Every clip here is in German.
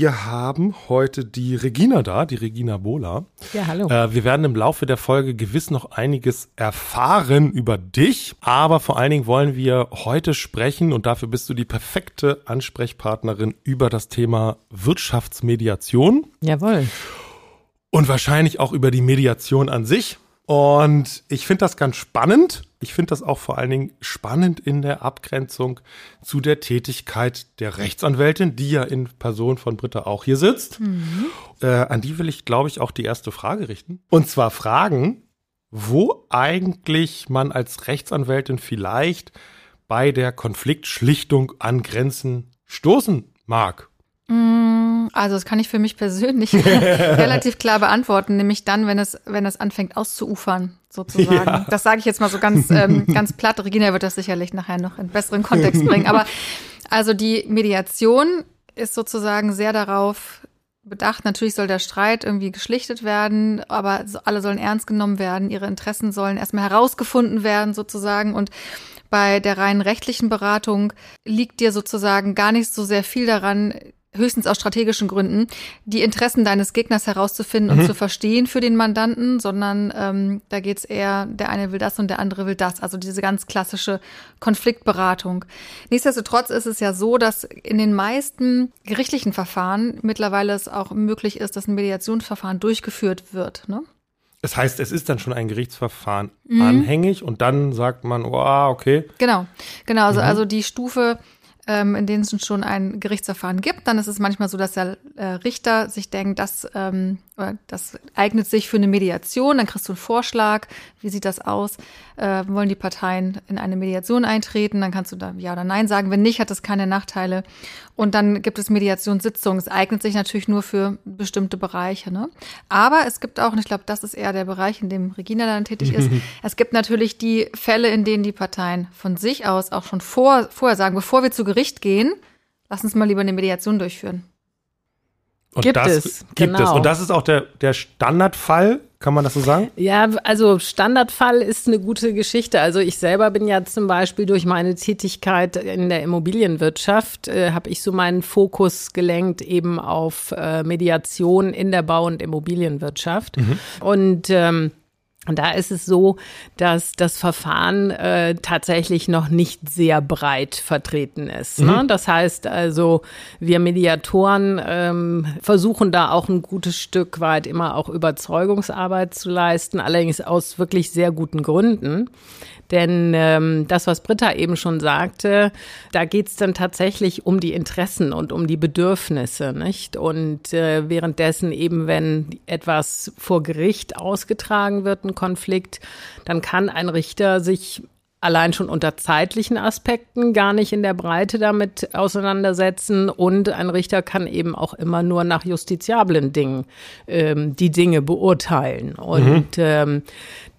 wir haben heute die Regina da, die Regina Bola. Ja, hallo. Äh, wir werden im Laufe der Folge gewiss noch einiges erfahren über dich, aber vor allen Dingen wollen wir heute sprechen und dafür bist du die perfekte Ansprechpartnerin über das Thema Wirtschaftsmediation. Jawohl. Und wahrscheinlich auch über die Mediation an sich. Und ich finde das ganz spannend. Ich finde das auch vor allen Dingen spannend in der Abgrenzung zu der Tätigkeit der Rechtsanwältin, die ja in Person von Britta auch hier sitzt. Mhm. Äh, an die will ich, glaube ich, auch die erste Frage richten. Und zwar fragen, wo eigentlich man als Rechtsanwältin vielleicht bei der Konfliktschlichtung an Grenzen stoßen mag. Mm, also das kann ich für mich persönlich relativ klar beantworten, nämlich dann, wenn es, wenn es anfängt auszuufern, sozusagen. Ja. Das sage ich jetzt mal so ganz, ähm, ganz platt. Regina wird das sicherlich nachher noch in besseren Kontext bringen. Aber also die Mediation ist sozusagen sehr darauf bedacht. Natürlich soll der Streit irgendwie geschlichtet werden, aber alle sollen ernst genommen werden. Ihre Interessen sollen erstmal herausgefunden werden, sozusagen. Und bei der rein rechtlichen Beratung liegt dir sozusagen gar nicht so sehr viel daran, höchstens aus strategischen Gründen, die Interessen deines Gegners herauszufinden mhm. und zu verstehen für den Mandanten, sondern ähm, da geht's eher, der eine will das und der andere will das. Also diese ganz klassische Konfliktberatung. Nichtsdestotrotz ist es ja so, dass in den meisten gerichtlichen Verfahren mittlerweile es auch möglich ist, dass ein Mediationsverfahren durchgeführt wird. Ne? Das heißt, es ist dann schon ein Gerichtsverfahren mhm. anhängig und dann sagt man, oh, okay. Genau, genau. Also, mhm. also die Stufe ähm, in denen es schon ein Gerichtsverfahren gibt, dann ist es manchmal so, dass der äh, Richter sich denkt, das, ähm, das eignet sich für eine Mediation, dann kriegst du einen Vorschlag, wie sieht das aus, äh, wollen die Parteien in eine Mediation eintreten, dann kannst du da Ja oder Nein sagen, wenn nicht, hat das keine Nachteile. Und dann gibt es Mediationssitzungen, es eignet sich natürlich nur für bestimmte Bereiche. Ne? Aber es gibt auch, und ich glaube, das ist eher der Bereich, in dem Regina dann tätig ist, es gibt natürlich die Fälle, in denen die Parteien von sich aus auch schon vor, vorher sagen, bevor wir zu Gericht Gericht gehen, lass uns mal lieber eine Mediation durchführen. Und gibt das es. Gibt genau. es. Und das ist auch der, der Standardfall, kann man das so sagen? Ja, also Standardfall ist eine gute Geschichte. Also ich selber bin ja zum Beispiel durch meine Tätigkeit in der Immobilienwirtschaft, äh, habe ich so meinen Fokus gelenkt eben auf äh, Mediation in der Bau- und Immobilienwirtschaft. Mhm. Und ähm, und da ist es so, dass das Verfahren äh, tatsächlich noch nicht sehr breit vertreten ist. Ne? Mhm. Das heißt also, wir Mediatoren ähm, versuchen da auch ein gutes Stück weit immer auch Überzeugungsarbeit zu leisten, allerdings aus wirklich sehr guten Gründen. Denn ähm, das, was Britta eben schon sagte, da geht es dann tatsächlich um die Interessen und um die Bedürfnisse, nicht? Und äh, währenddessen eben, wenn etwas vor Gericht ausgetragen wird, ein Konflikt, dann kann ein Richter sich allein schon unter zeitlichen Aspekten gar nicht in der Breite damit auseinandersetzen. Und ein Richter kann eben auch immer nur nach justiziablen Dingen ähm, die Dinge beurteilen. Und mhm. ähm,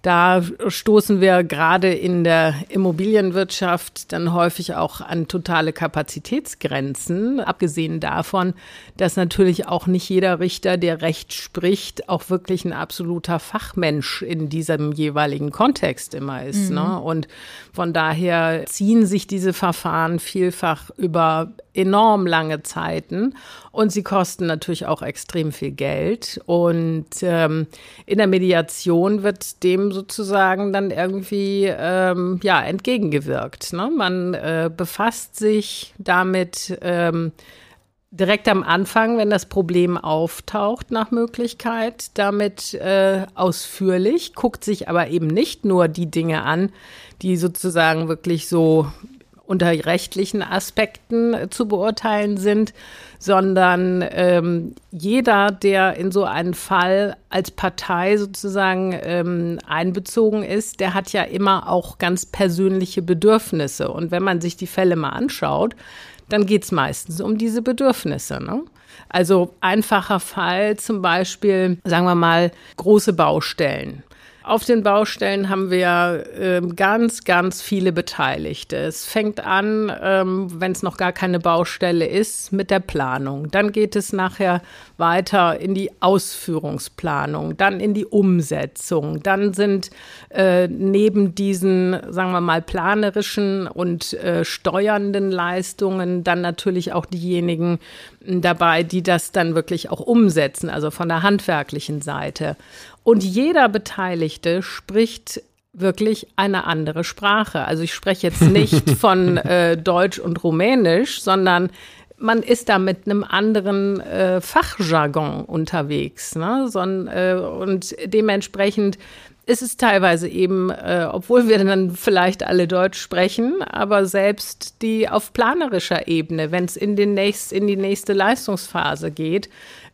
da stoßen wir gerade in der Immobilienwirtschaft dann häufig auch an totale Kapazitätsgrenzen, abgesehen davon, dass natürlich auch nicht jeder Richter, der Recht spricht, auch wirklich ein absoluter Fachmensch in diesem jeweiligen Kontext immer ist. Mhm. Ne? Und von daher ziehen sich diese Verfahren vielfach über enorm lange Zeiten und sie kosten natürlich auch extrem viel Geld. Und ähm, in der Mediation wird dem sozusagen dann irgendwie ähm, ja entgegengewirkt. Ne? Man äh, befasst sich damit. Ähm, direkt am Anfang, wenn das Problem auftaucht, nach Möglichkeit, damit äh, ausführlich, guckt sich aber eben nicht nur die Dinge an, die sozusagen wirklich so unter rechtlichen Aspekten äh, zu beurteilen sind, sondern ähm, jeder, der in so einen Fall als Partei sozusagen ähm, einbezogen ist, der hat ja immer auch ganz persönliche Bedürfnisse. Und wenn man sich die Fälle mal anschaut, dann geht es meistens um diese Bedürfnisse. Ne? Also einfacher Fall zum Beispiel, sagen wir mal, große Baustellen auf den Baustellen haben wir äh, ganz, ganz viele Beteiligte. Es fängt an, ähm, wenn es noch gar keine Baustelle ist, mit der Planung. Dann geht es nachher weiter in die Ausführungsplanung, dann in die Umsetzung. Dann sind äh, neben diesen, sagen wir mal, planerischen und äh, steuernden Leistungen dann natürlich auch diejenigen dabei, die das dann wirklich auch umsetzen, also von der handwerklichen Seite. Und jeder Beteiligte spricht wirklich eine andere Sprache. Also ich spreche jetzt nicht von äh, Deutsch und Rumänisch, sondern man ist da mit einem anderen äh, Fachjargon unterwegs. Ne? So, äh, und dementsprechend ist es teilweise eben, äh, obwohl wir dann vielleicht alle Deutsch sprechen, aber selbst die auf planerischer Ebene, wenn es in, den nächst, in die nächste Leistungsphase geht,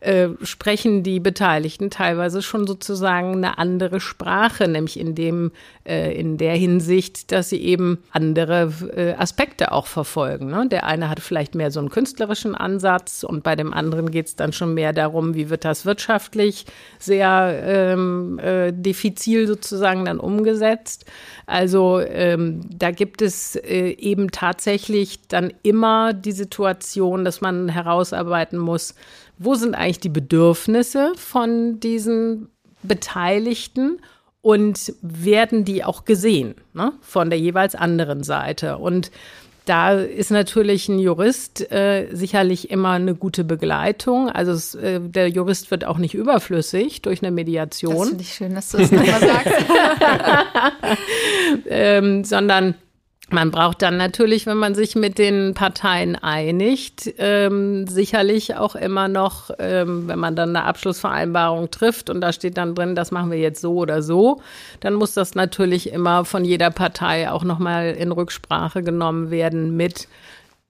äh, sprechen die Beteiligten teilweise schon sozusagen eine andere Sprache, nämlich in dem, äh, in der Hinsicht, dass sie eben andere äh, Aspekte auch verfolgen. Ne? Der eine hat vielleicht mehr so einen künstlerischen Ansatz und bei dem anderen geht es dann schon mehr darum, wie wird das wirtschaftlich sehr ähm, äh, diffizil sozusagen dann umgesetzt. Also ähm, da gibt es äh, eben tatsächlich dann immer die Situation, dass man herausarbeiten muss, wo sind eigentlich die Bedürfnisse von diesen Beteiligten und werden die auch gesehen ne, von der jeweils anderen Seite. Und da ist natürlich ein Jurist äh, sicherlich immer eine gute Begleitung. Also es, äh, der Jurist wird auch nicht überflüssig durch eine Mediation. Das finde ich schön, dass du es nochmal sagst. ähm, sondern man braucht dann natürlich, wenn man sich mit den Parteien einigt, ähm, sicherlich auch immer noch, ähm, wenn man dann eine Abschlussvereinbarung trifft und da steht dann drin, das machen wir jetzt so oder so, dann muss das natürlich immer von jeder Partei auch nochmal in Rücksprache genommen werden mit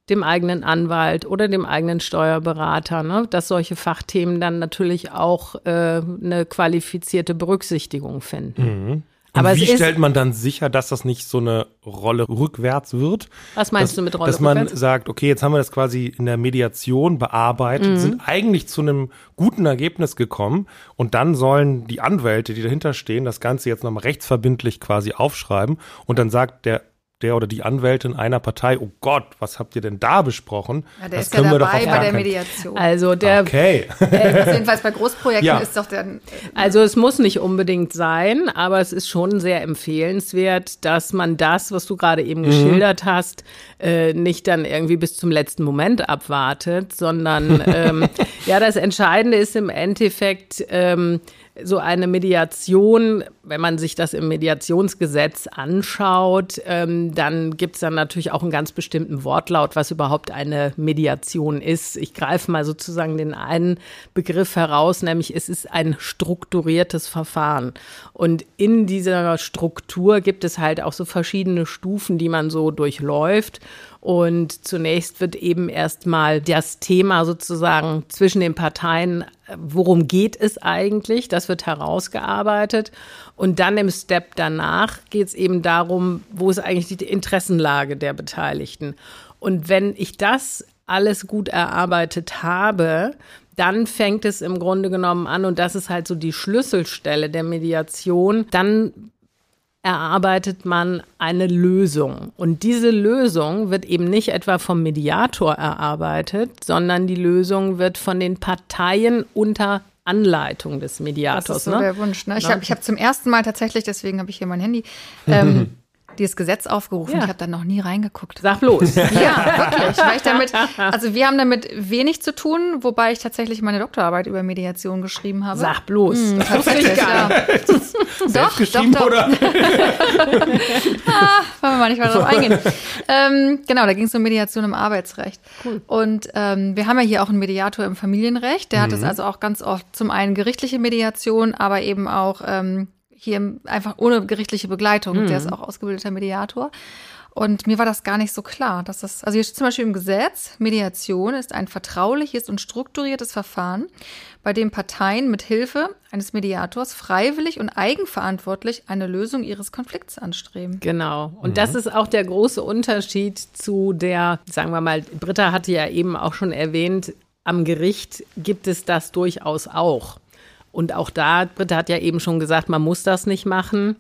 dem eigenen Anwalt oder dem eigenen Steuerberater, ne? dass solche Fachthemen dann natürlich auch äh, eine qualifizierte Berücksichtigung finden. Mhm. Aber wie stellt man dann sicher, dass das nicht so eine Rolle rückwärts wird? Was meinst dass, du mit Rolle Dass man rückwärts? sagt, okay, jetzt haben wir das quasi in der Mediation bearbeitet, mhm. sind eigentlich zu einem guten Ergebnis gekommen und dann sollen die Anwälte, die dahinter stehen, das Ganze jetzt nochmal rechtsverbindlich quasi aufschreiben und dann sagt der der oder die Anwältin einer Partei, oh Gott, was habt ihr denn da besprochen? Ja, der das ist können ja wir dabei doch bei der Mediation. Also der okay. Äh, jedenfalls bei Großprojekten ja. ist doch der Also es muss nicht unbedingt sein, aber es ist schon sehr empfehlenswert, dass man das, was du gerade eben mhm. geschildert hast, äh, nicht dann irgendwie bis zum letzten Moment abwartet, sondern ähm, ja, das Entscheidende ist im Endeffekt ähm, so eine Mediation, wenn man sich das im Mediationsgesetz anschaut, ähm, dann gibt es dann natürlich auch einen ganz bestimmten Wortlaut, was überhaupt eine Mediation ist. Ich greife mal sozusagen den einen Begriff heraus, nämlich es ist ein strukturiertes Verfahren. Und in dieser Struktur gibt es halt auch so verschiedene Stufen, die man so durchläuft. Und zunächst wird eben erstmal das Thema sozusagen zwischen den Parteien, worum geht es eigentlich, das wird herausgearbeitet. Und dann im Step danach geht es eben darum, wo ist eigentlich die Interessenlage der Beteiligten. Und wenn ich das alles gut erarbeitet habe, dann fängt es im Grunde genommen an, und das ist halt so die Schlüsselstelle der Mediation, dann erarbeitet man eine Lösung. Und diese Lösung wird eben nicht etwa vom Mediator erarbeitet, sondern die Lösung wird von den Parteien unter Anleitung des Mediators. Das ist so ne? der Wunsch. Ne? Ich habe ich hab zum ersten Mal tatsächlich, deswegen habe ich hier mein Handy, ähm, dieses Gesetz aufgerufen. Ja. Ich habe da noch nie reingeguckt. Sag bloß. ja, wirklich. Weil ich damit, also wir haben damit wenig zu tun, wobei ich tatsächlich meine Doktorarbeit über Mediation geschrieben habe. Sag bloß. Hm, tatsächlich, ja. doch, doch, doch. Oder? ah, wollen wir mal nicht weiter drauf eingehen. ähm, genau, da ging es um Mediation im Arbeitsrecht. Cool. Und ähm, wir haben ja hier auch einen Mediator im Familienrecht. Der mhm. hat es also auch ganz oft zum einen gerichtliche Mediation, aber eben auch ähm, hier einfach ohne gerichtliche Begleitung. Mhm. Der ist auch ausgebildeter Mediator. Und mir war das gar nicht so klar, dass das, also hier steht zum Beispiel im Gesetz, Mediation ist ein vertrauliches und strukturiertes Verfahren, bei dem Parteien mit Hilfe eines Mediators freiwillig und eigenverantwortlich eine Lösung ihres Konflikts anstreben. Genau. Und mhm. das ist auch der große Unterschied zu der, sagen wir mal, Britta hatte ja eben auch schon erwähnt, am Gericht gibt es das durchaus auch. Und auch da, Britta hat ja eben schon gesagt, man muss das nicht machen.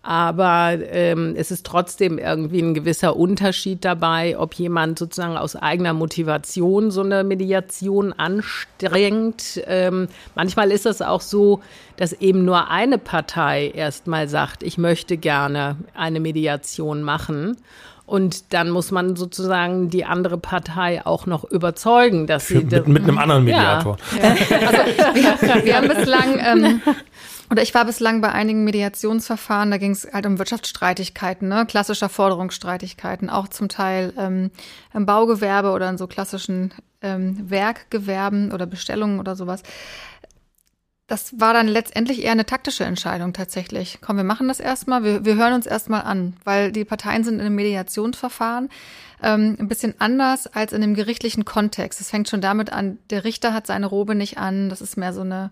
Aber ähm, es ist trotzdem irgendwie ein gewisser Unterschied dabei, ob jemand sozusagen aus eigener Motivation so eine Mediation anstrengt. Ähm, manchmal ist es auch so, dass eben nur eine Partei erstmal sagt, ich möchte gerne eine Mediation machen. Und dann muss man sozusagen die andere Partei auch noch überzeugen, dass sie. Mit, mit einem anderen Mediator. Ja. Also wir, wir haben bislang ähm, oder ich war bislang bei einigen Mediationsverfahren, da ging es halt um Wirtschaftsstreitigkeiten, ne? klassischer Forderungsstreitigkeiten, auch zum Teil ähm, im Baugewerbe oder in so klassischen ähm, Werkgewerben oder Bestellungen oder sowas. Das war dann letztendlich eher eine taktische Entscheidung tatsächlich. Komm, wir machen das erstmal, wir, wir hören uns erstmal an, weil die Parteien sind in einem Mediationsverfahren ähm, ein bisschen anders als in dem gerichtlichen Kontext. Es fängt schon damit an, der Richter hat seine Robe nicht an, das ist mehr so eine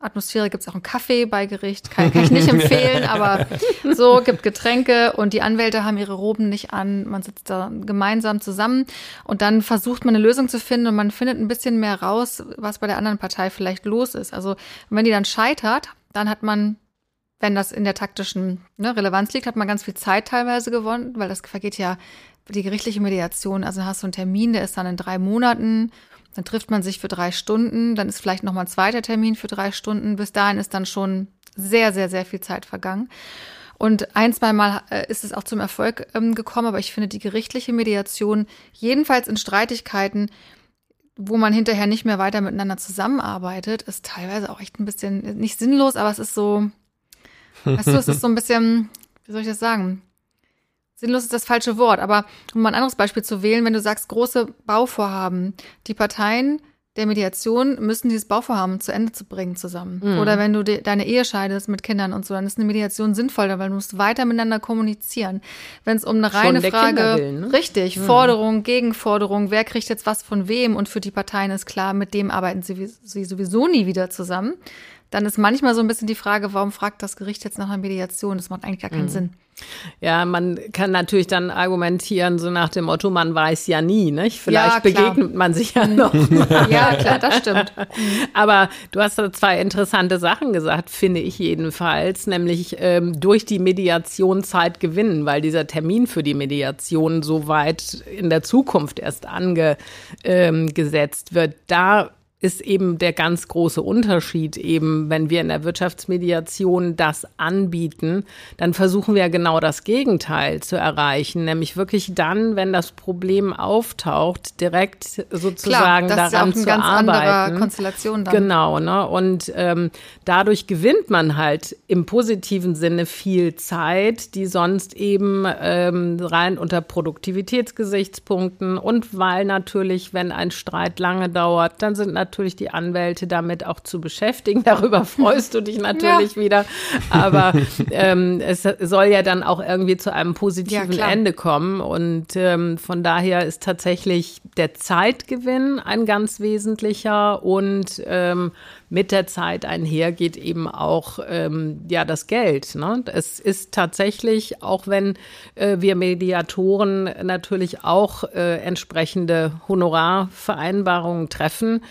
Atmosphäre gibt es auch einen Kaffee bei Gericht, kann, kann ich nicht empfehlen, aber so gibt Getränke und die Anwälte haben ihre Roben nicht an. Man sitzt da gemeinsam zusammen und dann versucht man eine Lösung zu finden und man findet ein bisschen mehr raus, was bei der anderen Partei vielleicht los ist. Also wenn die dann scheitert, dann hat man, wenn das in der taktischen ne, Relevanz liegt, hat man ganz viel Zeit teilweise gewonnen, weil das vergeht ja die gerichtliche Mediation. Also hast du einen Termin, der ist dann in drei Monaten dann trifft man sich für drei Stunden, dann ist vielleicht nochmal ein zweiter Termin für drei Stunden. Bis dahin ist dann schon sehr, sehr, sehr viel Zeit vergangen. Und ein, zwei Mal äh, ist es auch zum Erfolg ähm, gekommen, aber ich finde die gerichtliche Mediation, jedenfalls in Streitigkeiten, wo man hinterher nicht mehr weiter miteinander zusammenarbeitet, ist teilweise auch echt ein bisschen, nicht sinnlos, aber es ist so, weißt du, es ist so ein bisschen, wie soll ich das sagen? Sinnlos ist das falsche Wort, aber um mal ein anderes Beispiel zu wählen, wenn du sagst, große Bauvorhaben, die Parteien der Mediation müssen dieses Bauvorhaben zu Ende zu bringen zusammen. Mhm. Oder wenn du de deine Ehe scheidest mit Kindern und so, dann ist eine Mediation sinnvoll, weil du musst weiter miteinander kommunizieren. Wenn es um eine reine Frage, willen, ne? richtig, mhm. Forderung, Gegenforderung, wer kriegt jetzt was von wem und für die Parteien ist klar, mit dem arbeiten sie, sie sowieso nie wieder zusammen, dann ist manchmal so ein bisschen die Frage, warum fragt das Gericht jetzt nach einer Mediation? Das macht eigentlich gar keinen mhm. Sinn. Ja, man kann natürlich dann argumentieren, so nach dem Motto, man weiß ja nie, nicht? Vielleicht ja, begegnet man sich ja noch. Mal. Ja, klar, das stimmt. Aber du hast da zwei interessante Sachen gesagt, finde ich jedenfalls, nämlich ähm, durch die Mediation Zeit gewinnen, weil dieser Termin für die Mediation so weit in der Zukunft erst angesetzt ähm, wird. Da ist eben der ganz große Unterschied eben, wenn wir in der Wirtschaftsmediation das anbieten, dann versuchen wir genau das Gegenteil zu erreichen, nämlich wirklich dann, wenn das Problem auftaucht, direkt sozusagen Klar, daran zu arbeiten. Konstellation dann. Genau, ne? Und ähm, dadurch gewinnt man halt im positiven Sinne viel Zeit, die sonst eben ähm, rein unter Produktivitätsgesichtspunkten und weil natürlich, wenn ein Streit lange dauert, dann sind natürlich natürlich die Anwälte damit auch zu beschäftigen. Darüber freust du dich natürlich ja. wieder. Aber ähm, es soll ja dann auch irgendwie zu einem positiven ja, Ende kommen. Und ähm, von daher ist tatsächlich der Zeitgewinn ein ganz wesentlicher und ähm, mit der Zeit einhergeht eben auch ähm, ja das Geld. Ne? Es ist tatsächlich, auch wenn äh, wir Mediatoren natürlich auch äh, entsprechende Honorarvereinbarungen treffen,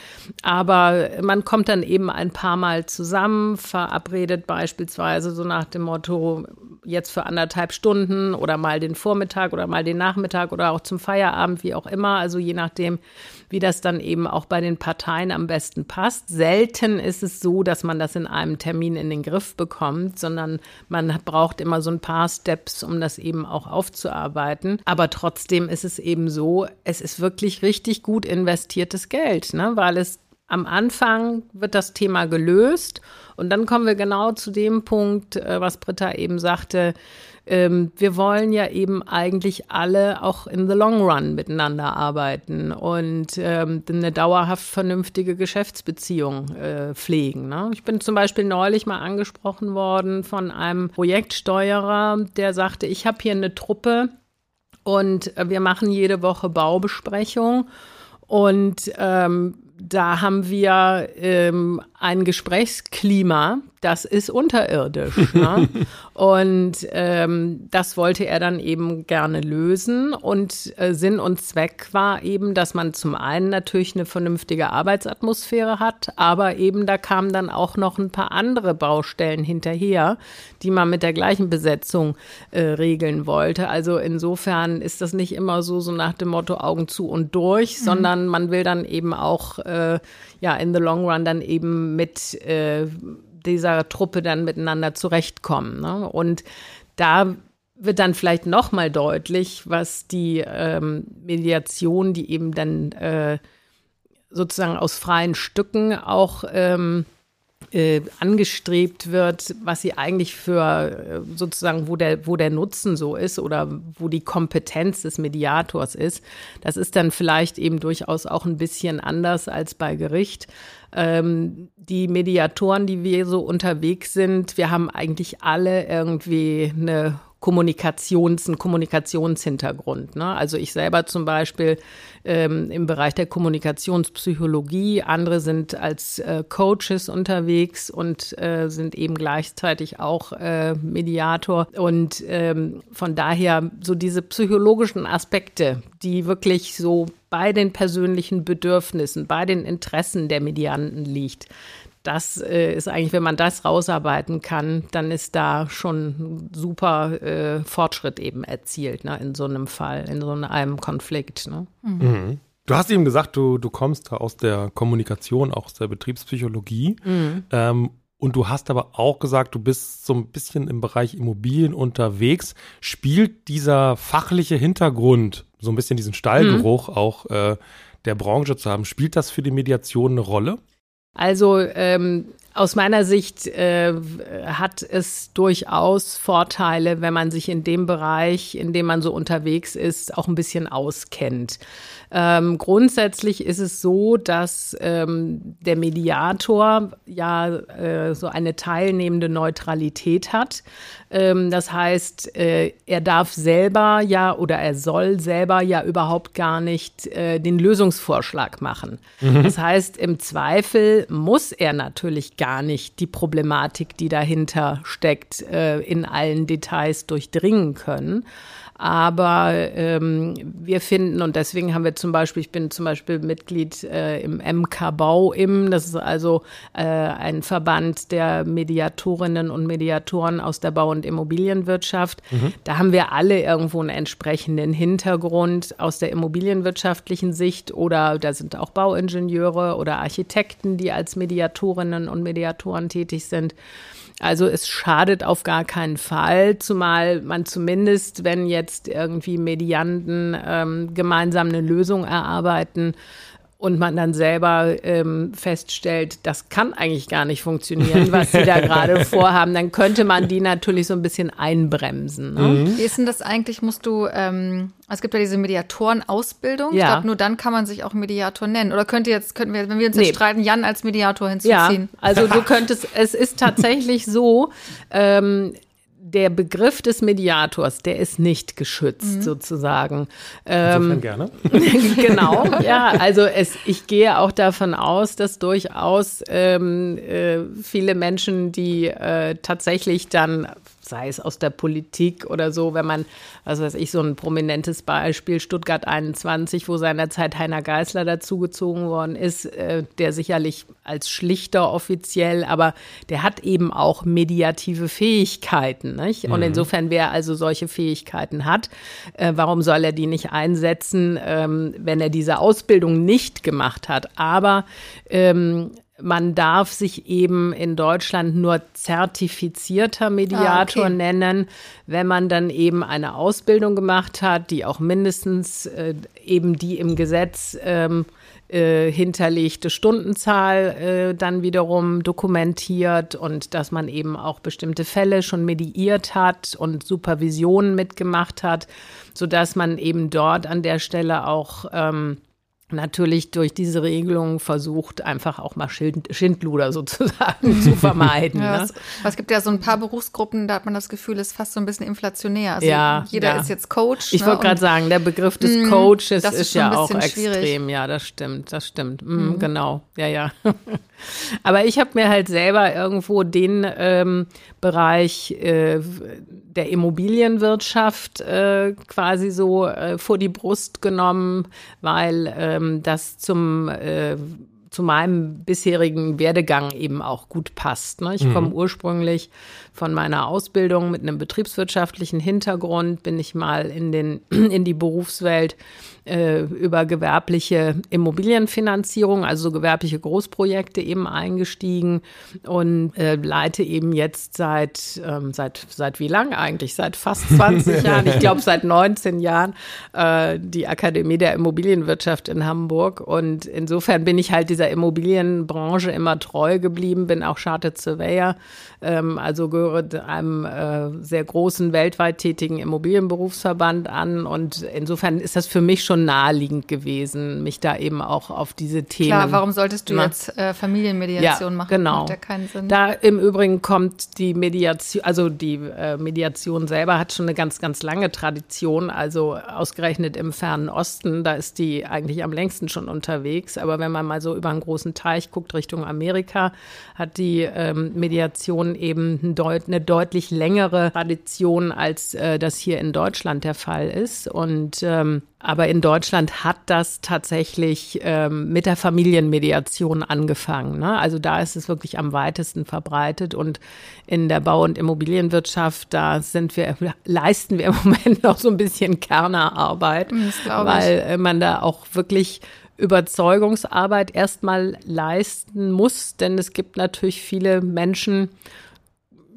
aber man kommt dann eben ein paar Mal zusammen, verabredet beispielsweise so nach dem Motto, jetzt für anderthalb Stunden oder mal den Vormittag oder mal den Nachmittag oder auch zum Feierabend, wie auch immer. Also je nachdem, wie das dann eben auch bei den Parteien am besten passt. Selten ist es so, dass man das in einem Termin in den Griff bekommt, sondern man braucht immer so ein paar Steps, um das eben auch aufzuarbeiten. Aber trotzdem ist es eben so, es ist wirklich richtig gut investiertes Geld, ne? weil es am Anfang wird das Thema gelöst und dann kommen wir genau zu dem Punkt, äh, was Britta eben sagte, ähm, wir wollen ja eben eigentlich alle auch in the long run miteinander arbeiten und ähm, eine dauerhaft vernünftige Geschäftsbeziehung äh, pflegen. Ne? Ich bin zum Beispiel neulich mal angesprochen worden von einem Projektsteuerer, der sagte, ich habe hier eine Truppe und äh, wir machen jede Woche Baubesprechung und ähm, da haben wir ähm, ein Gesprächsklima, das ist unterirdisch. ne? Und ähm, das wollte er dann eben gerne lösen. Und äh, Sinn und Zweck war eben, dass man zum einen natürlich eine vernünftige Arbeitsatmosphäre hat, aber eben da kamen dann auch noch ein paar andere Baustellen hinterher, die man mit der gleichen Besetzung äh, regeln wollte. Also insofern ist das nicht immer so, so nach dem Motto Augen zu und durch, mhm. sondern man will dann eben auch äh, ja in the long run dann eben mit äh, dieser Truppe dann miteinander zurechtkommen. Ne? Und da wird dann vielleicht noch mal deutlich, was die ähm, Mediation, die eben dann äh, sozusagen aus freien Stücken auch ähm, äh, angestrebt wird, was sie eigentlich für äh, sozusagen, wo der, wo der Nutzen so ist oder wo die Kompetenz des Mediators ist. Das ist dann vielleicht eben durchaus auch ein bisschen anders als bei Gericht. Ähm, die Mediatoren, die wir so unterwegs sind, wir haben eigentlich alle irgendwie eine Kommunikations, einen Kommunikationshintergrund. Ne? Also ich selber zum Beispiel ähm, im Bereich der Kommunikationspsychologie, andere sind als äh, Coaches unterwegs und äh, sind eben gleichzeitig auch äh, Mediator. Und ähm, von daher so diese psychologischen Aspekte, die wirklich so bei den persönlichen Bedürfnissen, bei den Interessen der Medianten liegt das äh, ist eigentlich, wenn man das rausarbeiten kann, dann ist da schon super äh, Fortschritt eben erzielt, ne, in so einem Fall, in so einem Konflikt. Ne? Mhm. mhm. Du hast eben gesagt, du, du kommst aus der Kommunikation, auch aus der Betriebspsychologie. Mhm. Ähm, und du hast aber auch gesagt, du bist so ein bisschen im Bereich Immobilien unterwegs. Spielt dieser fachliche Hintergrund, so ein bisschen diesen Stallgeruch mhm. auch äh, der Branche zu haben, spielt das für die Mediation eine Rolle? Also ähm, aus meiner Sicht äh, hat es durchaus Vorteile, wenn man sich in dem Bereich, in dem man so unterwegs ist, auch ein bisschen auskennt. Ähm, grundsätzlich ist es so, dass ähm, der Mediator ja äh, so eine teilnehmende Neutralität hat. Ähm, das heißt, äh, er darf selber ja oder er soll selber ja überhaupt gar nicht äh, den Lösungsvorschlag machen. Mhm. Das heißt, im Zweifel muss er natürlich gar nicht die Problematik, die dahinter steckt, äh, in allen Details durchdringen können. Aber ähm, wir finden, und deswegen haben wir zum Beispiel, ich bin zum Beispiel Mitglied äh, im MK Bau im, das ist also äh, ein Verband der Mediatorinnen und Mediatoren aus der Bau- und Immobilienwirtschaft. Mhm. Da haben wir alle irgendwo einen entsprechenden Hintergrund aus der immobilienwirtschaftlichen Sicht oder da sind auch Bauingenieure oder Architekten, die als Mediatorinnen und Mediatoren tätig sind. Also es schadet auf gar keinen Fall, zumal man zumindest, wenn jetzt irgendwie Medianten ähm, gemeinsam eine Lösung erarbeiten, und man dann selber ähm, feststellt, das kann eigentlich gar nicht funktionieren, was sie da gerade vorhaben, dann könnte man die natürlich so ein bisschen einbremsen. Ne? Mhm. Wie ist denn das eigentlich? Musst du, ähm, es gibt ja diese Mediatorenausbildung. Ja. Ich glaube, nur dann kann man sich auch Mediator nennen. Oder könnte jetzt, könnten wir, wenn wir uns nee. jetzt streiten, Jan als Mediator hinzuziehen? Ja, also du könntest, es ist tatsächlich so, ähm, der Begriff des Mediators, der ist nicht geschützt mhm. sozusagen. Insofern ähm, gerne. genau, ja. Also es, ich gehe auch davon aus, dass durchaus ähm, äh, viele Menschen, die äh, tatsächlich dann sei es aus der Politik oder so, wenn man, was weiß ich, so ein prominentes Beispiel, Stuttgart 21, wo seinerzeit Heiner Geißler dazugezogen worden ist, äh, der sicherlich als Schlichter offiziell, aber der hat eben auch mediative Fähigkeiten. Nicht? Und mhm. insofern, wer also solche Fähigkeiten hat, äh, warum soll er die nicht einsetzen, ähm, wenn er diese Ausbildung nicht gemacht hat? Aber ähm, man darf sich eben in Deutschland nur zertifizierter Mediator ah, okay. nennen, wenn man dann eben eine Ausbildung gemacht hat, die auch mindestens äh, eben die im Gesetz ähm, äh, hinterlegte Stundenzahl äh, dann wiederum dokumentiert und dass man eben auch bestimmte Fälle schon mediiert hat und Supervisionen mitgemacht hat, sodass man eben dort an der Stelle auch ähm, natürlich durch diese Regelung versucht, einfach auch mal Schind Schindluder sozusagen zu vermeiden. ja, ne? es, es, gibt ja so ein paar Berufsgruppen, da hat man das Gefühl, es ist fast so ein bisschen inflationär. Also ja, jeder ja. ist jetzt Coach. Ich ne? wollte gerade sagen, der Begriff des Mm, Coaches ist, ist ja auch extrem. schwierig. Ja, das stimmt, das stimmt. Mm, Genau, ja, ja. Aber ich habe mir halt selber irgendwo den ähm, Bereich äh, der Immobilienwirtschaft äh, quasi so äh, vor die Brust genommen, weil ähm, das zum äh, zu meinem bisherigen Werdegang eben auch gut passt. Ne? Ich komme ursprünglich von meiner Ausbildung mit einem betriebswirtschaftlichen Hintergrund, bin ich mal in, den, in die Berufswelt äh, über gewerbliche Immobilienfinanzierung, also so gewerbliche Großprojekte eben eingestiegen und äh, leite eben jetzt seit, ähm, seit, seit wie lang eigentlich? Seit fast 20 Jahren, ich glaube seit 19 Jahren, äh, die Akademie der Immobilienwirtschaft in Hamburg. Und insofern bin ich halt dieser Immobilienbranche immer treu geblieben, bin auch Chartered Surveyor, ähm, also gehöre einem äh, sehr großen weltweit tätigen Immobilienberufsverband an. Und insofern ist das für mich schon naheliegend gewesen, mich da eben auch auf diese Themen. Klar, warum solltest du Na. jetzt äh, Familienmediation Ja, machen? genau. Macht ja keinen Sinn. Da im Übrigen kommt die Mediation, also die äh, Mediation selber hat schon eine ganz, ganz lange Tradition. Also ausgerechnet im fernen Osten, da ist die eigentlich am längsten schon unterwegs. Aber wenn man mal so über einen großen Teich guckt Richtung Amerika, hat die ähm, Mediation eben ein deut eine deutlich längere Tradition, als äh, das hier in Deutschland der Fall ist. Und ähm, aber in Deutschland hat das tatsächlich ähm, mit der Familienmediation angefangen. Ne? Also da ist es wirklich am weitesten verbreitet und in der Bau- und Immobilienwirtschaft, da sind wir, leisten wir im Moment noch so ein bisschen Kernerarbeit, weil äh, man da auch wirklich Überzeugungsarbeit erstmal leisten muss, denn es gibt natürlich viele Menschen,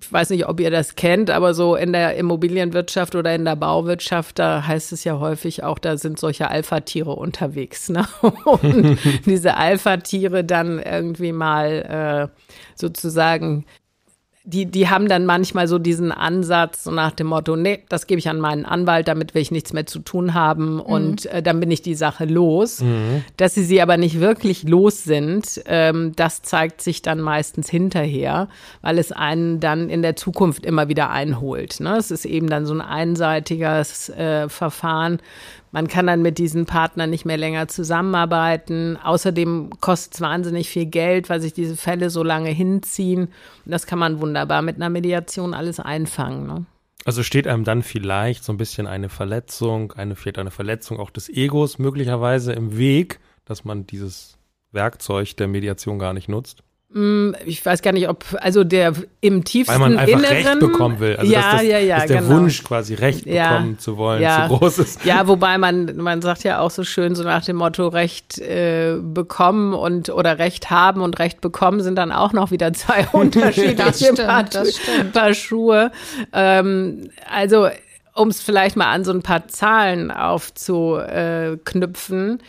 ich weiß nicht, ob ihr das kennt, aber so in der Immobilienwirtschaft oder in der Bauwirtschaft, da heißt es ja häufig auch, da sind solche Alpha-Tiere unterwegs. Ne? Und diese Alpha-Tiere dann irgendwie mal äh, sozusagen die, die haben dann manchmal so diesen Ansatz so nach dem Motto, nee, das gebe ich an meinen Anwalt, damit will ich nichts mehr zu tun haben und äh, dann bin ich die Sache los. Dass sie sie aber nicht wirklich los sind, ähm, das zeigt sich dann meistens hinterher, weil es einen dann in der Zukunft immer wieder einholt. Ne? Es ist eben dann so ein einseitiges äh, Verfahren. Man kann dann mit diesen Partnern nicht mehr länger zusammenarbeiten. Außerdem kostet es wahnsinnig viel Geld, weil sich diese Fälle so lange hinziehen. Und das kann man wunderbar mit einer Mediation alles einfangen. Ne? Also steht einem dann vielleicht so ein bisschen eine Verletzung, eine vielleicht eine Verletzung auch des Egos möglicherweise im Weg, dass man dieses Werkzeug der Mediation gar nicht nutzt. Ich weiß gar nicht, ob, also der im tiefsten Weil man einfach Inneren. Recht bekommen will. Also ja, dass, das, ja, ja, dass der genau. Wunsch quasi Recht Ja. bekommen zu wollen Ja. zu groß ist. Ja, wobei man, man sagt ja auch so schön, so nach dem Motto, Recht äh, bekommen und oder Recht haben und Recht bekommen sind dann auch noch wieder zwei unterschiedliche Das stimmt, Paar, das stimmt. Paar Schuhe. Ähm, also, um es vielleicht mal an so ein paar Zahlen aufzuknüpfen.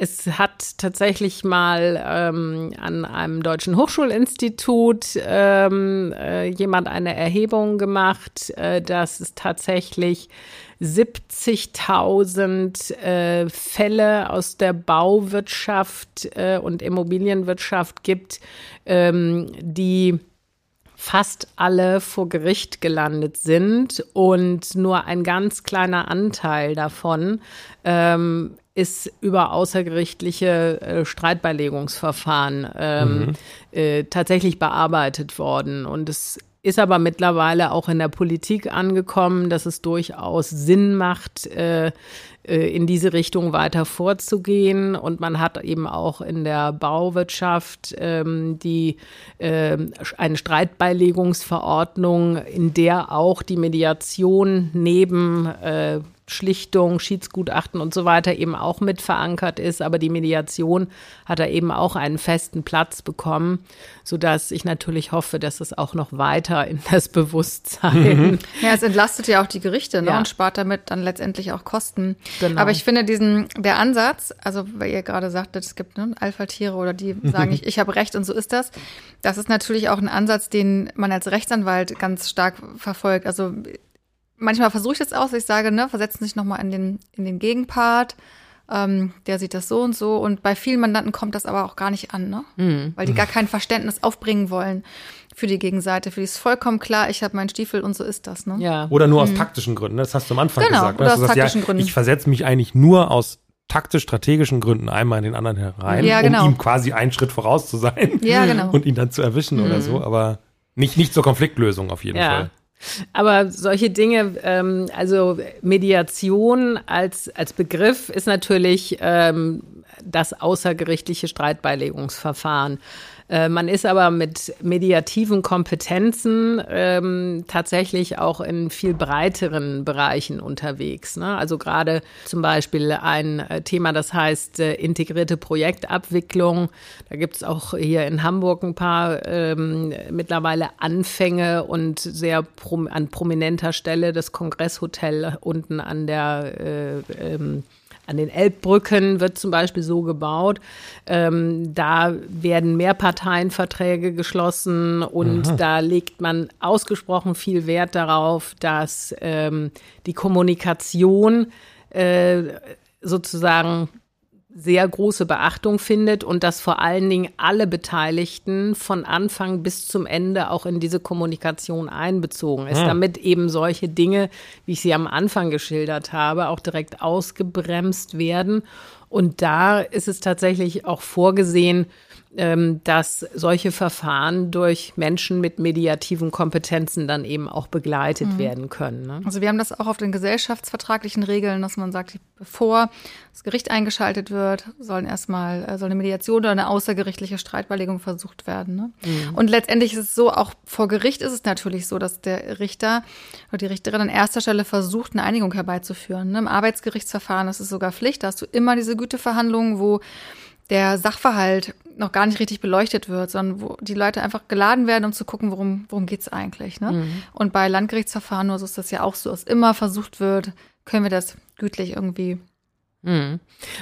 Es hat tatsächlich mal ähm, an einem deutschen Hochschulinstitut ähm, äh, jemand eine Erhebung gemacht, äh, dass es tatsächlich 70.000 äh, Fälle aus der Bauwirtschaft äh, und Immobilienwirtschaft gibt, ähm, die fast alle vor Gericht gelandet sind und nur ein ganz kleiner Anteil davon ähm, ist über außergerichtliche äh, Streitbeilegungsverfahren ähm, äh, tatsächlich bearbeitet worden. Und es ist aber mittlerweile auch in der Politik angekommen, dass es durchaus Sinn macht, äh, äh, in diese Richtung weiter vorzugehen. Und man hat eben auch in der Bauwirtschaft ähm, die ähm, eine Streitbeilegungsverordnung, in der auch die Mediation neben äh, Schlichtung, Schiedsgutachten und so weiter eben auch mit verankert ist. Aber die Mediation hat da eben auch einen festen Platz bekommen, sodass ich natürlich hoffe, dass es auch noch weiter in das Bewusstsein. Ja, es entlastet ja auch die Gerichte ne? Ja. und spart damit dann letztendlich auch Kosten. Genau. Aber ich finde diesen, der Ansatz, also weil ihr gerade sagtet, es gibt ne, Alpha-Tiere oder die sagen, ich, ich habe Recht und so ist das. Das ist natürlich auch ein Ansatz, den man als Rechtsanwalt ganz stark verfolgt. Also manchmal versuche ich das auch, dass ich sage, ne, versetzen sich nochmal in den, in den Gegenpart. ähm, der sieht das so und so. Und bei vielen Mandanten kommt das aber auch gar nicht an, ne? Mhm. Weil die gar kein Verständnis aufbringen wollen für die Gegenseite. Für die ist vollkommen klar, ich habe meinen Stiefel und so ist das, ne? Ja. Oder nur aus taktischen Gründen. ne? Das hast du am Anfang Genau, gesagt. ne? oder aus sagst, taktischen ja, Gründen. Ich versetze mich eigentlich nur aus taktisch-strategischen Gründen einmal in den anderen herein, Ja, genau. um ihm quasi einen Schritt voraus zu sein Ja, genau. und ihn dann zu erwischen oder so. Aber nicht, nicht zur Konfliktlösung auf jeden Ja. Fall. Aber solche Dinge, ähm, also Mediation als, als Begriff ist natürlich ähm, das außergerichtliche Streitbeilegungsverfahren. Äh, man ist aber mit mediativen Kompetenzen ähm, tatsächlich auch in viel breiteren Bereichen unterwegs. Ne? Also gerade zum Beispiel ein äh, Thema, das heißt äh, integrierte Projektabwicklung. Da gibt es auch hier in Hamburg ein paar ähm, mittlerweile Anfänge und sehr prom an prominenter Stelle das Kongresshotel unten an der äh, ähm, an den Elbbrücken wird zum Beispiel so gebaut. Ähm, da werden Mehrparteienverträge geschlossen und da legt man ausgesprochen viel Wert darauf, dass ähm, die Kommunikation äh, sozusagen sehr große Beachtung findet und dass vor allen Dingen alle Beteiligten von Anfang bis zum Ende auch in diese Kommunikation einbezogen ist, damit eben solche Dinge, wie ich sie am Anfang geschildert habe, auch direkt ausgebremst werden. Und da ist es tatsächlich auch vorgesehen, dass solche Verfahren durch Menschen mit mediativen Kompetenzen dann eben auch begleitet werden können. Ne? Also wir haben das auch auf den gesellschaftsvertraglichen Regeln, dass man sagt, bevor das Gericht eingeschaltet wird, sollen erstmal äh, soll eine Mediation oder eine außergerichtliche Streitbeilegung versucht werden. Ne? Und letztendlich ist es so, auch vor Gericht ist es natürlich so, dass der Richter oder die Richterin an erster Stelle versucht, eine Einigung herbeizuführen. Ne? Im Arbeitsgerichtsverfahren ist es sogar Pflicht, da hast du immer diese Güteverhandlungen, wo der Sachverhalt noch gar nicht richtig beleuchtet wird, sondern wo die Leute einfach geladen werden, um zu gucken, worum, worum geht's eigentlich. Ne? Und bei Landgerichtsverfahren nur so ist das ja auch so, dass immer versucht wird, können wir das gütlich irgendwie.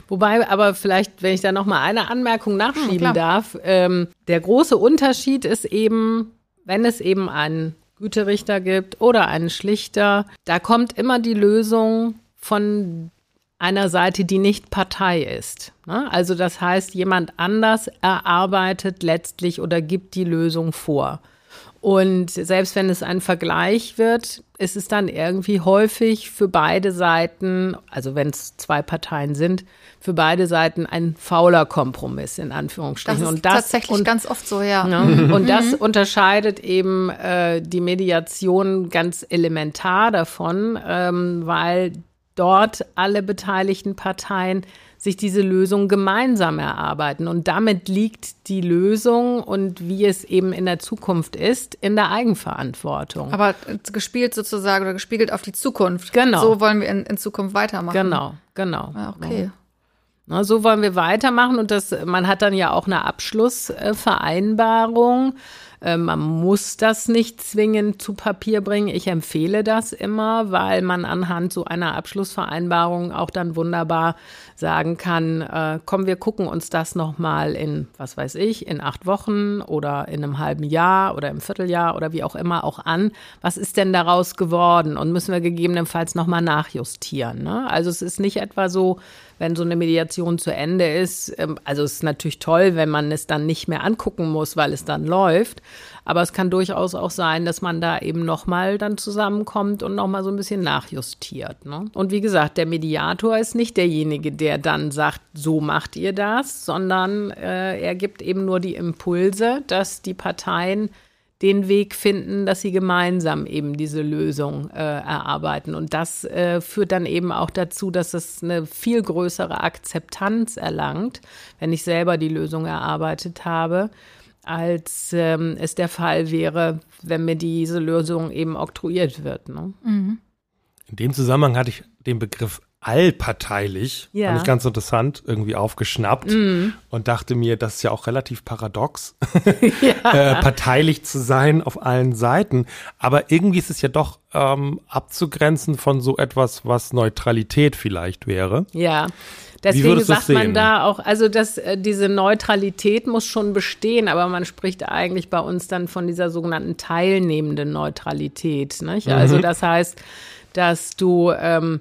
Wobei, aber vielleicht, wenn ich da noch mal eine Anmerkung nachschieben klar. darf, ähm, der große Unterschied ist eben, wenn es eben einen Güterichter gibt oder einen Schlichter, da kommt immer die Lösung von einer Seite, die nicht Partei ist. Ne? Also das heißt, jemand anders erarbeitet letztlich oder gibt die Lösung vor. Und selbst wenn es ein Vergleich wird, ist es dann irgendwie häufig für beide Seiten, also wenn es zwei Parteien sind, für beide Seiten ein fauler Kompromiss in Das Anführungsstrichen. ist und das tatsächlich und, ganz oft so, ja. Ne? Und das unterscheidet eben äh, die Mediation ganz elementar davon, ähm, weil dort alle beteiligten Parteien sich diese Lösung gemeinsam erarbeiten. Und damit liegt die Lösung und wie es eben in der Zukunft ist, in der Eigenverantwortung. Aber gespielt sozusagen oder gespiegelt auf die Zukunft. Genau. So wollen wir in, in Zukunft weitermachen. genau, genau. Ja, okay. Na, so wollen wir weitermachen und das, man hat dann ja auch eine Abschlussvereinbarung. Äh, man muss das nicht zwingend zu Papier bringen. Ich empfehle das immer, weil man anhand so einer Abschlussvereinbarung auch dann wunderbar sagen kann, äh, komm, wir gucken uns das nochmal in, was weiß ich, in acht Wochen oder in einem halben Jahr oder im Vierteljahr oder wie auch immer auch an. Was ist denn daraus geworden? Und müssen wir gegebenenfalls nochmal nachjustieren. Ne? Also es ist nicht etwa so, wenn so eine Mediation zu Ende ist. ähm, Also es ist natürlich toll, wenn man es dann nicht mehr angucken muss, weil es dann läuft. Aber es kann durchaus auch sein, dass man da eben nochmal dann zusammenkommt und nochmal so ein bisschen nachjustiert. Ne? Und wie gesagt, der Mediator ist nicht derjenige, der dann sagt, so macht ihr das, sondern äh, er gibt eben nur die Impulse, dass die Parteien den Weg finden, dass sie gemeinsam eben diese Lösung äh, erarbeiten. Und das äh, führt dann eben auch dazu, dass es eine viel größere Akzeptanz erlangt, wenn ich selber die Lösung erarbeitet habe, als ähm, es der Fall wäre, wenn mir diese Lösung eben oktroyiert wird. Ne? In dem Zusammenhang hatte ich den Begriff allparteilich, Ja. fand ich ganz interessant, irgendwie aufgeschnappt und dachte mir, das ist ja auch relativ paradox, äh, parteilich zu sein auf allen Seiten. Aber irgendwie ist es ja doch ähm, abzugrenzen von so etwas, was Neutralität vielleicht wäre. Ja. Deswegen sagt man da auch, also dass äh, diese Neutralität muss schon bestehen, aber man spricht eigentlich bei uns dann von dieser sogenannten teilnehmenden Neutralität. Nicht? Also das heißt, dass du ähm,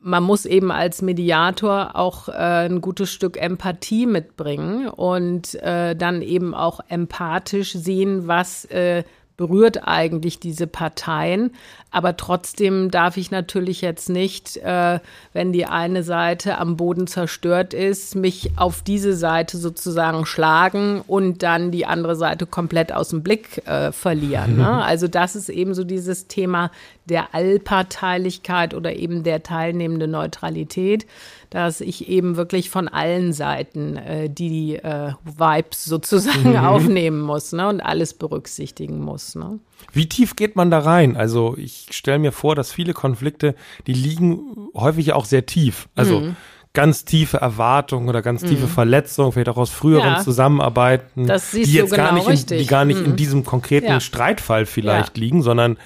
man muss eben als Mediator auch äh, ein gutes Stück Empathie mitbringen und äh, dann eben auch empathisch sehen, was äh, berührt eigentlich diese Parteien. Aber trotzdem darf ich natürlich jetzt nicht, äh, wenn die eine Seite am Boden zerstört ist, mich auf diese Seite sozusagen schlagen und dann die andere Seite komplett aus dem Blick äh, verlieren. Ne? Also das ist eben so dieses Thema der Allparteilichkeit oder eben der teilnehmende Neutralität dass ich eben wirklich von allen Seiten äh, die äh, Vibes sozusagen mhm. aufnehmen muss ne, und alles berücksichtigen muss. Ne. Wie tief geht man da rein? Also ich stelle mir vor, dass viele Konflikte, die liegen häufig auch sehr tief. Also mhm ganz tiefe Erwartungen oder ganz tiefe mm. Verletzungen, vielleicht auch aus früheren ja, Zusammenarbeiten, die jetzt gar genau nicht, in, die gar nicht mm. in diesem konkreten ja. Streitfall vielleicht ja. liegen, sondern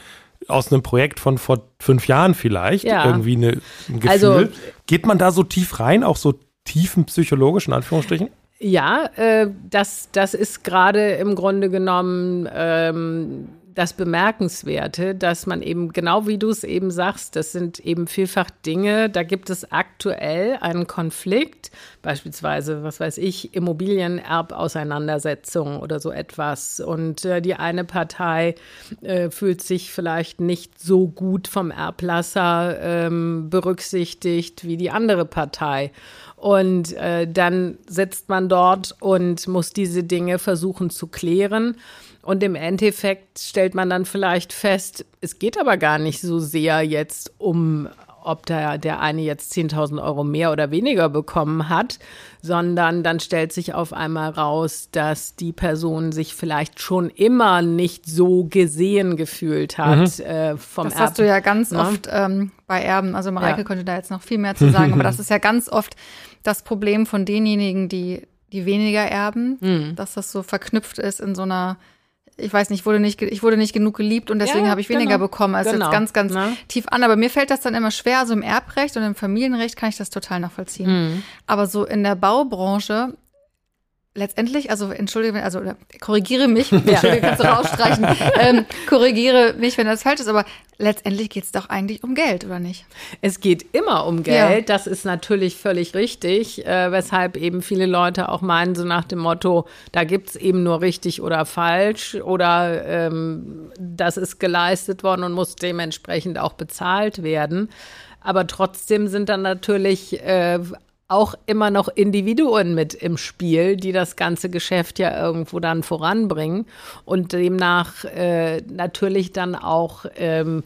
aus einem Projekt von vor fünf Jahren vielleicht ja. irgendwie eine, ein Gefühl. Also, Geht man da so tief rein, auch so tiefen psychologischen Anführungsstrichen? Ja, äh, das, das ist gerade im Grunde genommen ähm, das Bemerkenswerte, dass man eben, genau wie du es eben sagst, das sind eben vielfach Dinge, da gibt es aktuell einen Konflikt, beispielsweise, was weiß ich, Immobilienerbauseinandersetzung oder so etwas. Und äh, die eine Partei äh, fühlt sich vielleicht nicht so gut vom Erblasser ähm, berücksichtigt wie die andere Partei. Und äh, dann sitzt man dort und muss diese Dinge versuchen zu klären. Und im Endeffekt stellt man dann vielleicht fest, es geht aber gar nicht so sehr jetzt um, ob der, der eine jetzt 10.000 Euro mehr oder weniger bekommen hat, sondern dann stellt sich auf einmal raus, dass die Person sich vielleicht schon immer nicht so gesehen gefühlt hat mhm. äh, vom Das Erben. hast du ja ganz ja? Ne? oft ähm, bei Erben. Also Mareike ja. könnte da jetzt noch viel mehr zu sagen, aber das ist ja ganz oft das Problem von denjenigen, die die weniger erben, mhm. dass das so verknüpft ist in so einer ich weiß nicht, wurde nicht, ich wurde nicht genug geliebt und deswegen ja, habe ich weniger genau. bekommen. Also genau. jetzt ganz, ganz Na? Ne? tief an. Aber mir fällt das dann immer schwer. Also im Erbrecht und im Familienrecht kann ich das total nachvollziehen. Mhm. Aber so in der Baubranche letztendlich, also entschuldige, also korrigiere mich, entschuldige, kannst du rausstreichen, ähm, korrigiere mich, wenn das falsch ist, aber letztendlich geht es doch eigentlich um Geld, oder nicht? Es geht immer um Geld, ja. das ist natürlich völlig richtig, äh, weshalb eben viele Leute auch meinen, so nach dem Motto, da gibt es eben nur richtig oder falsch oder ähm, das ist geleistet worden und muss dementsprechend auch bezahlt werden. Aber trotzdem sind dann natürlich äh, auch immer noch Individuen mit im Spiel, die das ganze Geschäft ja irgendwo dann voranbringen und demnach äh, natürlich dann auch ähm,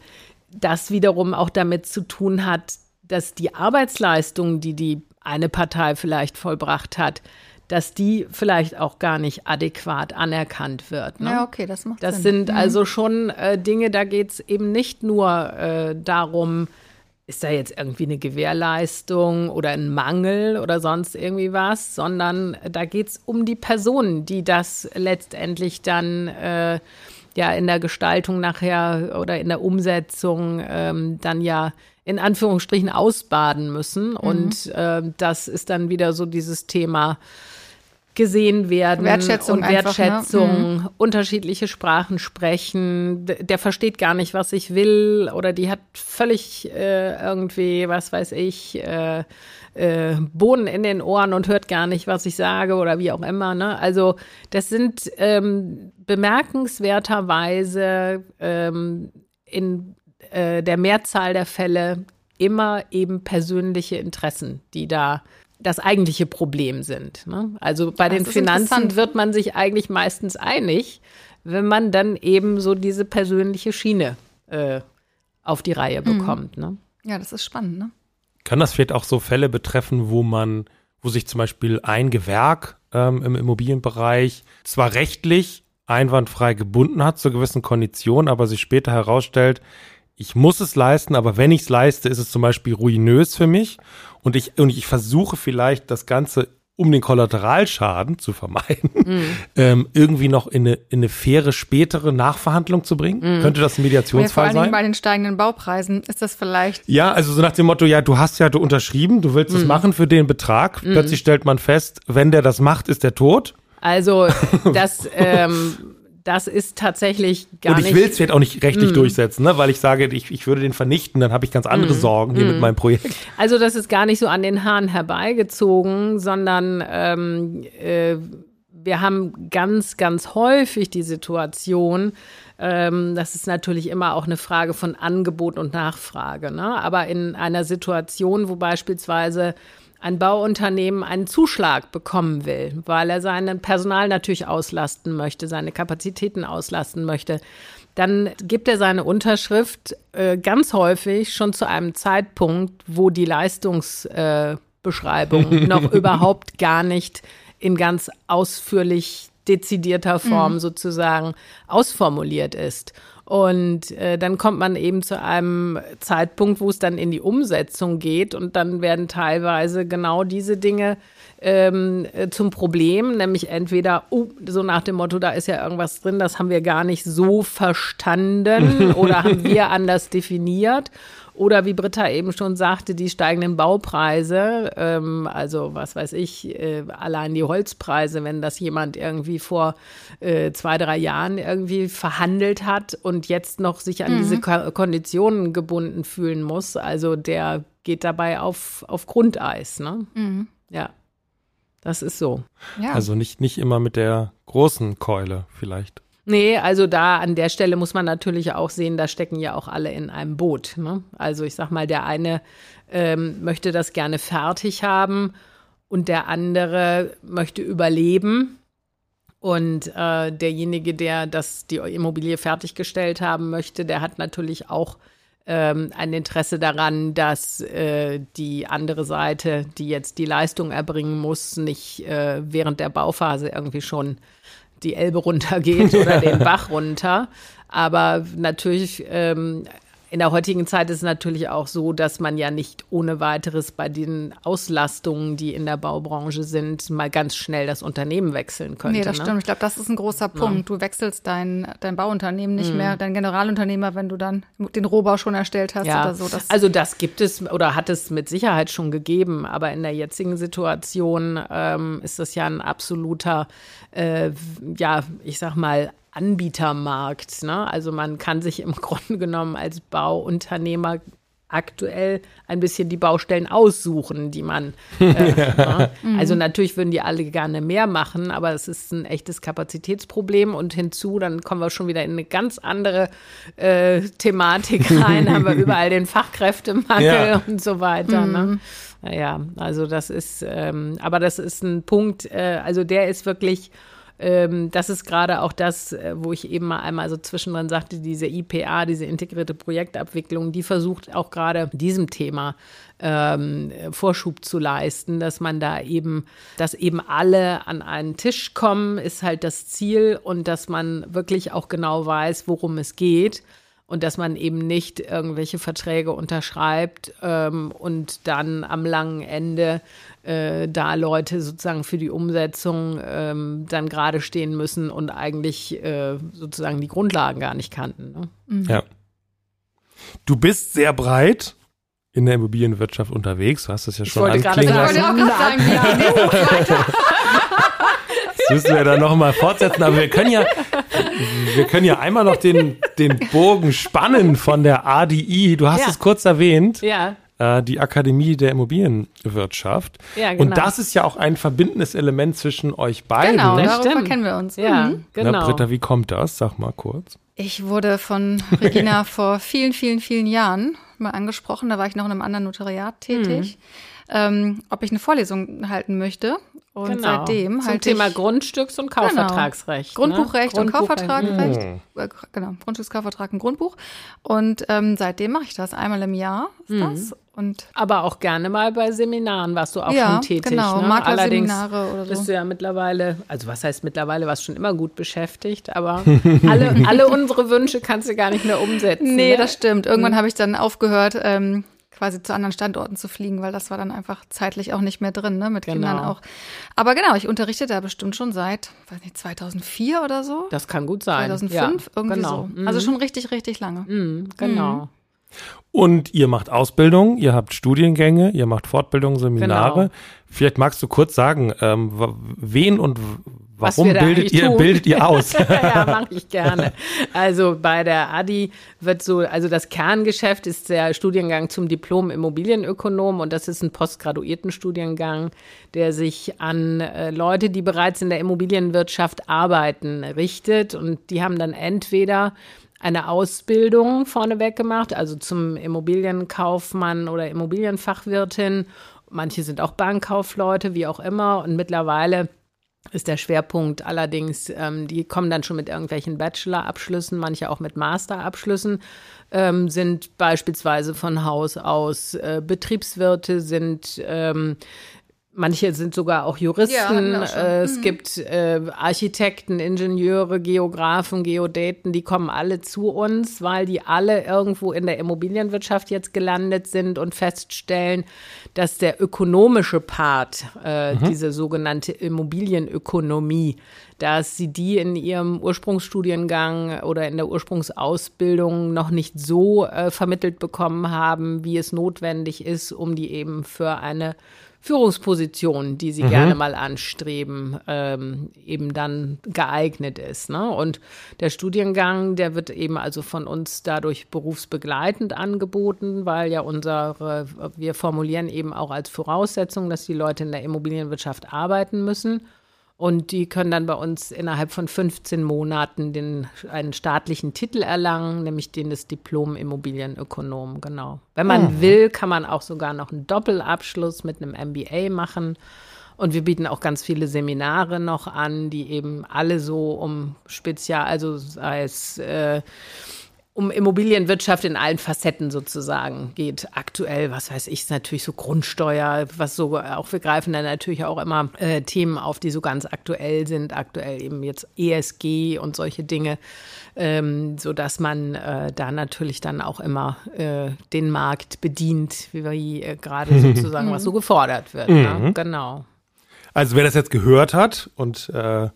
das wiederum auch damit zu tun hat, dass die Arbeitsleistung, die die eine Partei vielleicht vollbracht hat, dass die vielleicht auch gar nicht adäquat anerkannt wird. Ne? Ja, okay, das macht das Sinn. Das sind mhm. also schon äh, Dinge, da geht es eben nicht nur äh, darum, ist da jetzt irgendwie eine Gewährleistung oder ein Mangel oder sonst irgendwie was, sondern da geht es um die Personen, die das letztendlich dann äh, ja in der Gestaltung nachher oder in der Umsetzung ähm, dann ja in Anführungsstrichen ausbaden müssen. Mhm. Und äh, das ist dann wieder so dieses Thema gesehen werden Wertschätzung und Wertschätzung, einfach, ne? mhm. unterschiedliche Sprachen sprechen, der versteht gar nicht, was ich will oder die hat völlig äh, irgendwie, was weiß ich, äh, äh, Bohnen in den Ohren und hört gar nicht, was ich sage oder wie auch immer. Ne? Also das sind ähm, bemerkenswerterweise ähm, in äh, der Mehrzahl der Fälle immer eben persönliche Interessen, die da das eigentliche Problem sind. Ne? Also bei das den Finanzen wird man sich eigentlich meistens einig, wenn man dann eben so diese persönliche Schiene äh, auf die Reihe mhm. bekommt. Mhm. Ne? Ja, das ist spannend. Ne? Kann das vielleicht auch so Fälle betreffen, wo man, wo sich zum Beispiel ein Gewerk ähm, im Immobilienbereich zwar rechtlich einwandfrei gebunden hat zu gewissen Konditionen, aber sich später herausstellt, ich muss es leisten, aber wenn ich es leiste, ist es zum Beispiel ruinös für mich und ich, und ich versuche vielleicht das Ganze, um den Kollateralschaden zu vermeiden, mhm. ähm, irgendwie noch in eine, in eine faire spätere Nachverhandlung zu bringen? Mhm. Könnte das ein Mediationsfall ja, vor allem sein? Bei den steigenden Baupreisen ist das vielleicht. Ja, also so nach dem Motto, ja, du hast ja du unterschrieben, du willst es mhm. machen für den Betrag. Mhm. Plötzlich stellt man fest, wenn der das macht, ist der tot. Also das ähm, das ist tatsächlich gar nicht. Und ich will es vielleicht auch nicht rechtlich mm. durchsetzen, ne? weil ich sage, ich, ich würde den vernichten, dann habe ich ganz andere mm. Sorgen hier mm. mit meinem Projekt. Also das ist gar nicht so an den Haaren herbeigezogen, sondern ähm, äh, wir haben ganz, ganz häufig die Situation, ähm, das ist natürlich immer auch eine Frage von Angebot und Nachfrage. Ne? Aber in einer Situation, wo beispielsweise ein Bauunternehmen einen Zuschlag bekommen will, weil er sein Personal natürlich auslasten möchte, seine Kapazitäten auslasten möchte, dann gibt er seine Unterschrift äh, ganz häufig schon zu einem Zeitpunkt, wo die Leistungsbeschreibung äh, noch überhaupt gar nicht in ganz ausführlich dezidierter Form mhm. sozusagen ausformuliert ist. Und äh, dann kommt man eben zu einem Zeitpunkt, wo es dann in die Umsetzung geht und dann werden teilweise genau diese Dinge ähm, äh, zum Problem, nämlich entweder, oh, so nach dem Motto, da ist ja irgendwas drin, das haben wir gar nicht so verstanden oder haben wir anders definiert. Oder wie Britta eben schon sagte, die steigenden Baupreise, ähm, also was weiß ich, äh, allein die Holzpreise, wenn das jemand irgendwie vor äh, zwei, drei Jahren irgendwie verhandelt hat und jetzt noch sich an mhm. diese Ko Konditionen gebunden fühlen muss, also der geht dabei auf, auf Grundeis. Ne? Mhm. Ja. Das ist so. Ja. Also nicht, nicht immer mit der großen Keule vielleicht. Nee, also da an der Stelle muss man natürlich auch sehen, da stecken ja auch alle in einem Boot. Ne? Also ich sag mal, der eine ähm, möchte das gerne fertig haben und der andere möchte überleben. Und äh, derjenige, der das die Immobilie fertiggestellt haben möchte, der hat natürlich auch ähm, ein Interesse daran, dass äh, die andere Seite, die jetzt die Leistung erbringen muss, nicht äh, während der Bauphase irgendwie schon die Elbe runtergeht oder den Bach runter. Aber natürlich ähm, in der heutigen Zeit ist es natürlich auch so, dass man ja nicht ohne weiteres bei den Auslastungen, die in der Baubranche sind, mal ganz schnell das Unternehmen wechseln könnte. Nee, das ne? stimmt. Ich glaube, das ist ein großer Punkt. Ja. Du wechselst dein, dein Bauunternehmen nicht mhm. mehr, dein Generalunternehmer, wenn du dann den Rohbau schon erstellt hast ja. oder so. Das also das gibt es oder hat es mit Sicherheit schon gegeben, aber in der jetzigen Situation ähm, ist das ja ein absoluter, äh, ja, ich sag mal, Anbietermarkt. Ne? Also man kann sich im Grunde genommen als Bauunternehmer aktuell ein bisschen die Baustellen aussuchen, die man. Äh, ja. ne? Also natürlich würden die alle gerne mehr machen, aber es ist ein echtes Kapazitätsproblem und hinzu, dann kommen wir schon wieder in eine ganz andere äh, Thematik rein, haben wir überall den Fachkräftemangel ja. und so weiter. Ne? Mhm. Ne? Ja, also das ist, ähm, aber das ist ein Punkt, äh, also der ist wirklich ähm, das ist gerade auch das, äh, wo ich eben mal einmal so zwischendrin sagte, diese IPA, diese integrierte Projektabwicklung, die versucht auch gerade diesem Thema ähm, Vorschub zu leisten, dass man da eben, dass eben alle an einen Tisch kommen, ist halt das Ziel und dass man wirklich auch genau weiß, worum es geht und dass man eben nicht irgendwelche Verträge unterschreibt ähm, und dann am langen Ende äh, da Leute sozusagen für die Umsetzung ähm, dann gerade stehen müssen und eigentlich äh, sozusagen die Grundlagen gar nicht kannten. Ne? Mhm. Ja. Du bist sehr breit in der Immobilienwirtschaft unterwegs. Du hast das ja schon ich anklingen lassen. Ich wollte auch sagen, ja, Das müssen wir dann nochmal fortsetzen. Aber wir können ja, wir können ja einmal noch den, den Bogen spannen von der ADI. Du hast ja. es kurz erwähnt. Ja äh, die Akademie der Immobilienwirtschaft. Ja, genau. Und das ist ja auch ein verbindendes Element zwischen euch beiden. Genau, darüber stimmt. kennen wir uns. Ja, mhm. genau. Na, Britta, wie kommt das? Sag mal kurz. Ich wurde von Regina vor vielen, vielen, vielen Jahren mal angesprochen. Da war ich noch in einem anderen Notariat tätig. Mhm. Ähm, ob ich eine Vorlesung halten möchte. Und genau. seitdem Zum Thema Grundstücks- und genau. Kaufvertragsrecht. Genau. Grundbuchrecht ne? und Kaufvertragsrecht. Mhm. Äh, genau, Grundstückskaufvertrag und Grundbuch. Und ähm, seitdem mache ich das. Einmal im Jahr ist mhm. das. Und Aber auch gerne mal bei Seminaren warst du auch ja, schon tätig. Genau, ne? Allerdings oder so. bist du ja mittlerweile, also was heißt mittlerweile, warst schon immer gut beschäftigt, aber alle, alle unsere Wünsche kannst du gar nicht mehr umsetzen. Nee, ne? das stimmt. Irgendwann mhm. habe ich dann aufgehört, ähm, quasi zu anderen Standorten zu fliegen, weil das war dann einfach zeitlich auch nicht mehr drin, ne, mit genau. Kindern auch. Aber genau, ich unterrichte da bestimmt schon seit, weiß nicht, 2004 oder so. Das kann gut sein. 2005, ja, irgendwie genau. so. Also mhm. schon richtig, richtig lange. Mhm, genau. Mhm. Und ihr macht Ausbildung, ihr habt Studiengänge, ihr macht Fortbildungen, Seminare. Genau. Vielleicht magst du kurz sagen, ähm, wen und warum bildet ihr, bildet ihr aus? ja, mache ich gerne. Also bei der ADI wird so, also das Kerngeschäft ist der Studiengang zum Diplom Immobilienökonom und das ist ein postgraduierten Studiengang, der sich an äh, Leute, die bereits in der Immobilienwirtschaft arbeiten, richtet und die haben dann entweder eine Ausbildung vorneweg gemacht, also zum Immobilienkaufmann oder Immobilienfachwirtin. Manche sind auch Bankkaufleute, wie auch immer. Und mittlerweile ist der Schwerpunkt. Allerdings, ähm, die kommen dann schon mit irgendwelchen Bachelor-Abschlüssen, manche auch mit Master-Abschlüssen, ähm, sind beispielsweise von Haus aus äh, Betriebswirte, sind ähm, Manche sind sogar auch Juristen. Ja, auch äh, es mhm. gibt äh, Architekten, Ingenieure, Geografen, Geodäten, die kommen alle zu uns, weil die alle irgendwo in der Immobilienwirtschaft jetzt gelandet sind und feststellen, dass der ökonomische Part, äh, mhm. diese sogenannte Immobilienökonomie, dass sie die in ihrem Ursprungsstudiengang oder in der Ursprungsausbildung noch nicht so äh, vermittelt bekommen haben, wie es notwendig ist, um die eben für eine Führungsposition, die sie mhm. gerne mal anstreben, ähm, eben dann geeignet ist. Ne? Und der Studiengang, der wird eben also von uns dadurch berufsbegleitend angeboten, weil ja unsere, wir formulieren eben auch als Voraussetzung, dass die Leute in der Immobilienwirtschaft arbeiten müssen. Und die können dann bei uns innerhalb von 15 Monaten den, einen staatlichen Titel erlangen, nämlich den des Diplom Immobilienökonom, genau. Wenn man mhm. will, kann man auch sogar noch einen Doppelabschluss mit einem MBA machen. Und wir bieten auch ganz viele Seminare noch an, die eben alle so um Spezial, also sei es äh, um Immobilienwirtschaft in allen Facetten sozusagen geht. Aktuell, was weiß ich, ist natürlich so Grundsteuer, was so, auch wir greifen dann natürlich auch immer äh, Themen auf, die so ganz aktuell sind. Aktuell eben jetzt ESG und solche Dinge, ähm, so dass man äh, da natürlich dann auch immer äh, den Markt bedient, wie, äh, gerade sozusagen, was so gefordert wird. Ne? Mhm. Ne? Genau. Also wer das jetzt gehört hat und äh,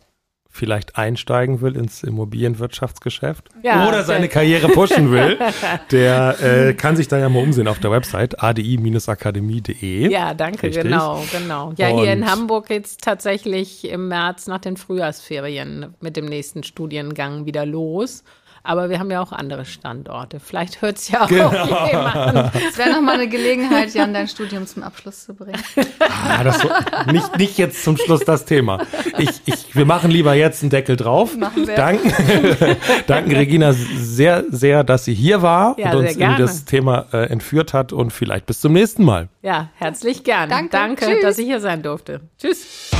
vielleicht einsteigen will ins Immobilienwirtschaftsgeschäft ja, oder seine Karriere pushen will, der äh, kann sich da ja mal umsehen auf der Website adi-akademie.de. Ja, danke, Richtig. genau, genau. Ja, Und hier in Hamburg geht's tatsächlich im März nach den Frühjahrsferien mit dem nächsten Studiengang wieder los. Aber wir haben ja auch andere Standorte. Vielleicht hört es ja auch genau. jemand. Es wäre nochmal eine Gelegenheit, Jan, dein Studium zum Abschluss zu bringen. Ah, das so, nicht, nicht jetzt zum Schluss das Thema. Ich, ich, wir machen lieber jetzt einen Deckel drauf. Machen wir. Danken, danken Regina sehr, sehr, dass sie hier war ja, und uns in das Thema äh, entführt hat und vielleicht bis zum nächsten Mal. Ja, herzlich gern. Danke, Danke dass ich hier sein durfte. Tschüss.